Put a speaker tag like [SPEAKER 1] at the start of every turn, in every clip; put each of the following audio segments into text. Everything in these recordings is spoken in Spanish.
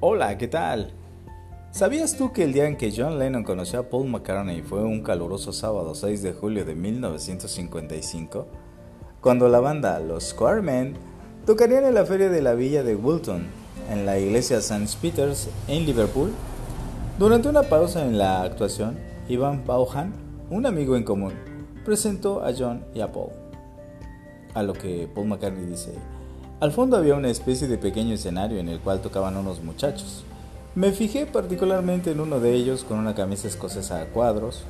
[SPEAKER 1] Hola, ¿qué tal? ¿Sabías tú que el día en que John Lennon conoció a Paul McCartney fue un caluroso sábado 6 de julio de 1955? Cuando la banda Los Squaremen tocarían en la feria de la villa de Wilton, en la iglesia St. Peter's en Liverpool. Durante una pausa en la actuación, Ivan Bauhan, un amigo en común, presentó a John y a Paul. A lo que Paul McCartney dice, al fondo había una especie de pequeño escenario en el cual tocaban unos muchachos. Me fijé particularmente en uno de ellos con una camisa escocesa a cuadros,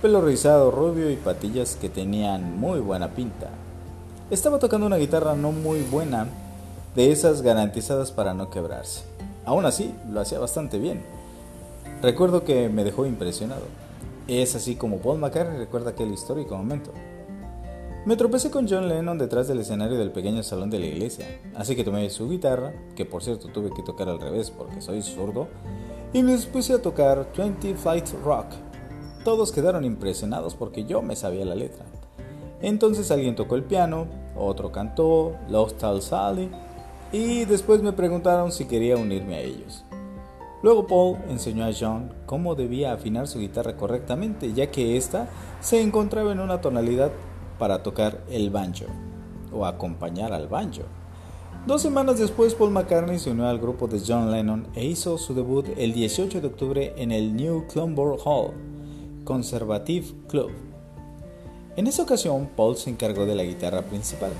[SPEAKER 1] pelo rizado rubio y patillas que tenían muy buena pinta. Estaba tocando una guitarra no muy buena, de esas garantizadas para no quebrarse. Aún así, lo hacía bastante bien. Recuerdo que me dejó impresionado. Es así como Paul McCartney recuerda aquel histórico momento. Me tropecé con John Lennon detrás del escenario del pequeño salón de la iglesia, así que tomé su guitarra, que por cierto tuve que tocar al revés porque soy zurdo, y me puse a tocar 20 Flight Rock. Todos quedaron impresionados porque yo me sabía la letra. Entonces alguien tocó el piano, otro cantó Lost Tal Sally y después me preguntaron si quería unirme a ellos. Luego Paul enseñó a John cómo debía afinar su guitarra correctamente, ya que ésta se encontraba en una tonalidad para tocar el banjo o acompañar al banjo. Dos semanas después, Paul McCartney se unió al grupo de John Lennon e hizo su debut el 18 de octubre en el New Clonborough Hall, Conservative Club. En esa ocasión, Paul se encargó de la guitarra principal.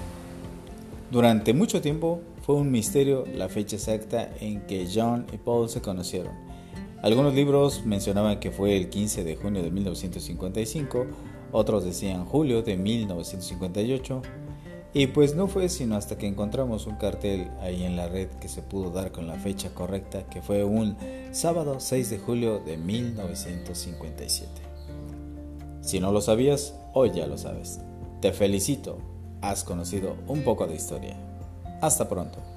[SPEAKER 1] Durante mucho tiempo fue un misterio la fecha exacta en que John y Paul se conocieron. Algunos libros mencionaban que fue el 15 de junio de 1955, otros decían julio de 1958, y pues no fue sino hasta que encontramos un cartel ahí en la red que se pudo dar con la fecha correcta, que fue un sábado 6 de julio de 1957. Si no lo sabías, hoy ya lo sabes. Te felicito, has conocido un poco de historia. Hasta pronto.